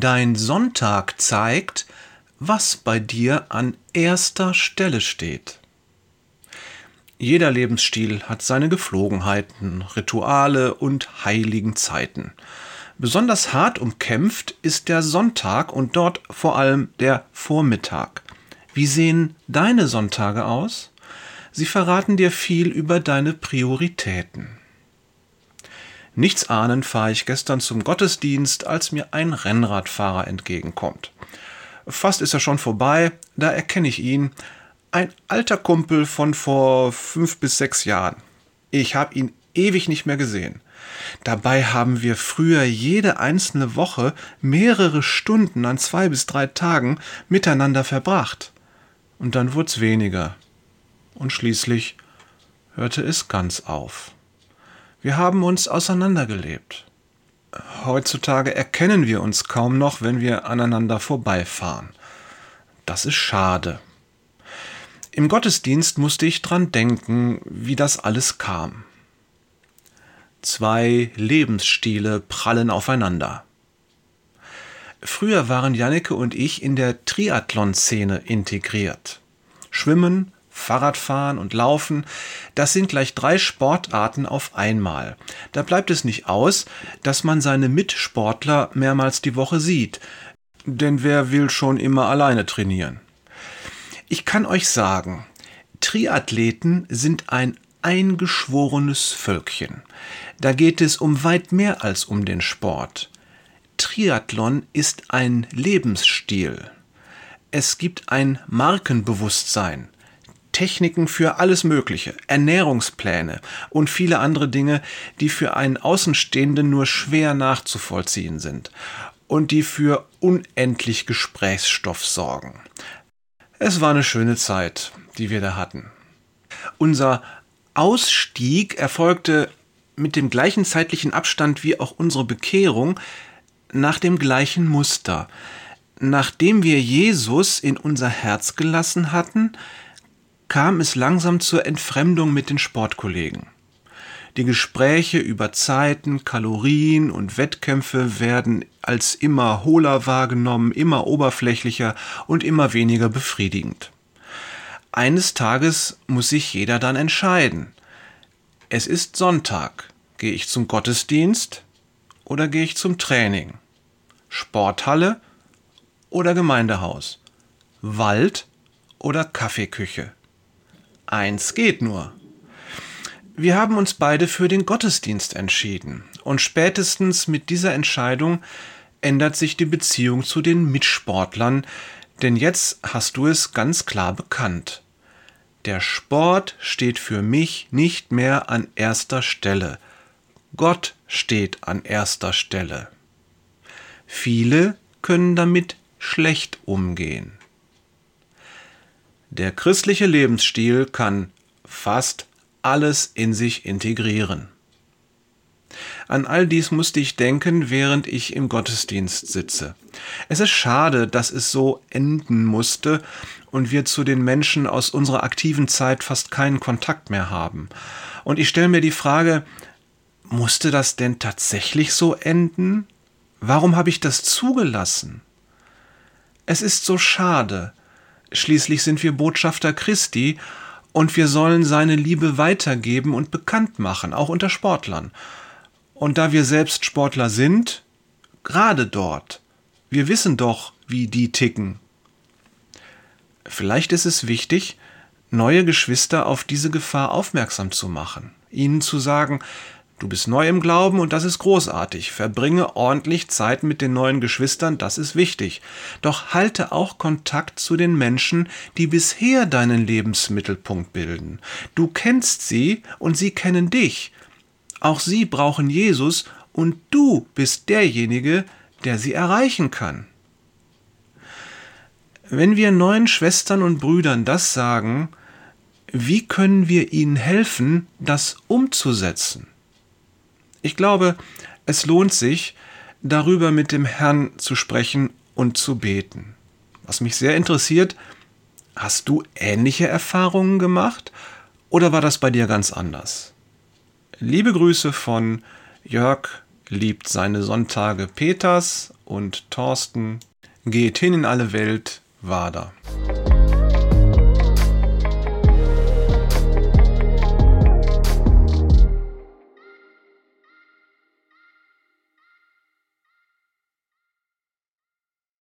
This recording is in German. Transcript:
Dein Sonntag zeigt, was bei dir an erster Stelle steht. Jeder Lebensstil hat seine Geflogenheiten, Rituale und heiligen Zeiten. Besonders hart umkämpft ist der Sonntag und dort vor allem der Vormittag. Wie sehen deine Sonntage aus? Sie verraten dir viel über deine Prioritäten. Nichts ahnend fahre ich gestern zum Gottesdienst, als mir ein Rennradfahrer entgegenkommt. Fast ist er schon vorbei, da erkenne ich ihn. Ein alter Kumpel von vor fünf bis sechs Jahren. Ich habe ihn ewig nicht mehr gesehen. Dabei haben wir früher jede einzelne Woche mehrere Stunden an zwei bis drei Tagen miteinander verbracht. Und dann wurd's weniger. Und schließlich hörte es ganz auf. Wir haben uns auseinandergelebt. Heutzutage erkennen wir uns kaum noch, wenn wir aneinander vorbeifahren. Das ist schade. Im Gottesdienst musste ich dran denken, wie das alles kam. Zwei Lebensstile prallen aufeinander. Früher waren Janneke und ich in der Triathlon-Szene integriert. Schwimmen, Fahrradfahren und Laufen, das sind gleich drei Sportarten auf einmal. Da bleibt es nicht aus, dass man seine Mitsportler mehrmals die Woche sieht. Denn wer will schon immer alleine trainieren? Ich kann euch sagen, Triathleten sind ein eingeschworenes Völkchen. Da geht es um weit mehr als um den Sport. Triathlon ist ein Lebensstil. Es gibt ein Markenbewusstsein. Techniken für alles Mögliche, Ernährungspläne und viele andere Dinge, die für einen Außenstehenden nur schwer nachzuvollziehen sind und die für unendlich Gesprächsstoff sorgen. Es war eine schöne Zeit, die wir da hatten. Unser Ausstieg erfolgte mit dem gleichen zeitlichen Abstand wie auch unsere Bekehrung nach dem gleichen Muster. Nachdem wir Jesus in unser Herz gelassen hatten, kam es langsam zur Entfremdung mit den Sportkollegen. Die Gespräche über Zeiten, Kalorien und Wettkämpfe werden als immer hohler wahrgenommen, immer oberflächlicher und immer weniger befriedigend. Eines Tages muss sich jeder dann entscheiden. Es ist Sonntag. Gehe ich zum Gottesdienst oder gehe ich zum Training? Sporthalle oder Gemeindehaus? Wald oder Kaffeeküche? Eins geht nur. Wir haben uns beide für den Gottesdienst entschieden, und spätestens mit dieser Entscheidung ändert sich die Beziehung zu den Mitsportlern, denn jetzt hast du es ganz klar bekannt. Der Sport steht für mich nicht mehr an erster Stelle. Gott steht an erster Stelle. Viele können damit schlecht umgehen. Der christliche Lebensstil kann fast alles in sich integrieren. An all dies musste ich denken, während ich im Gottesdienst sitze. Es ist schade, dass es so enden musste und wir zu den Menschen aus unserer aktiven Zeit fast keinen Kontakt mehr haben. Und ich stelle mir die Frage, musste das denn tatsächlich so enden? Warum habe ich das zugelassen? Es ist so schade, Schließlich sind wir Botschafter Christi und wir sollen seine Liebe weitergeben und bekannt machen, auch unter Sportlern. Und da wir selbst Sportler sind, gerade dort, wir wissen doch, wie die ticken. Vielleicht ist es wichtig, neue Geschwister auf diese Gefahr aufmerksam zu machen, ihnen zu sagen, Du bist neu im Glauben und das ist großartig. Verbringe ordentlich Zeit mit den neuen Geschwistern, das ist wichtig. Doch halte auch Kontakt zu den Menschen, die bisher deinen Lebensmittelpunkt bilden. Du kennst sie und sie kennen dich. Auch sie brauchen Jesus und du bist derjenige, der sie erreichen kann. Wenn wir neuen Schwestern und Brüdern das sagen, wie können wir ihnen helfen, das umzusetzen? Ich glaube, es lohnt sich, darüber mit dem Herrn zu sprechen und zu beten. Was mich sehr interessiert, hast du ähnliche Erfahrungen gemacht oder war das bei dir ganz anders? Liebe Grüße von Jörg liebt seine Sonntage Peters und Thorsten. Geht hin in alle Welt, Wader.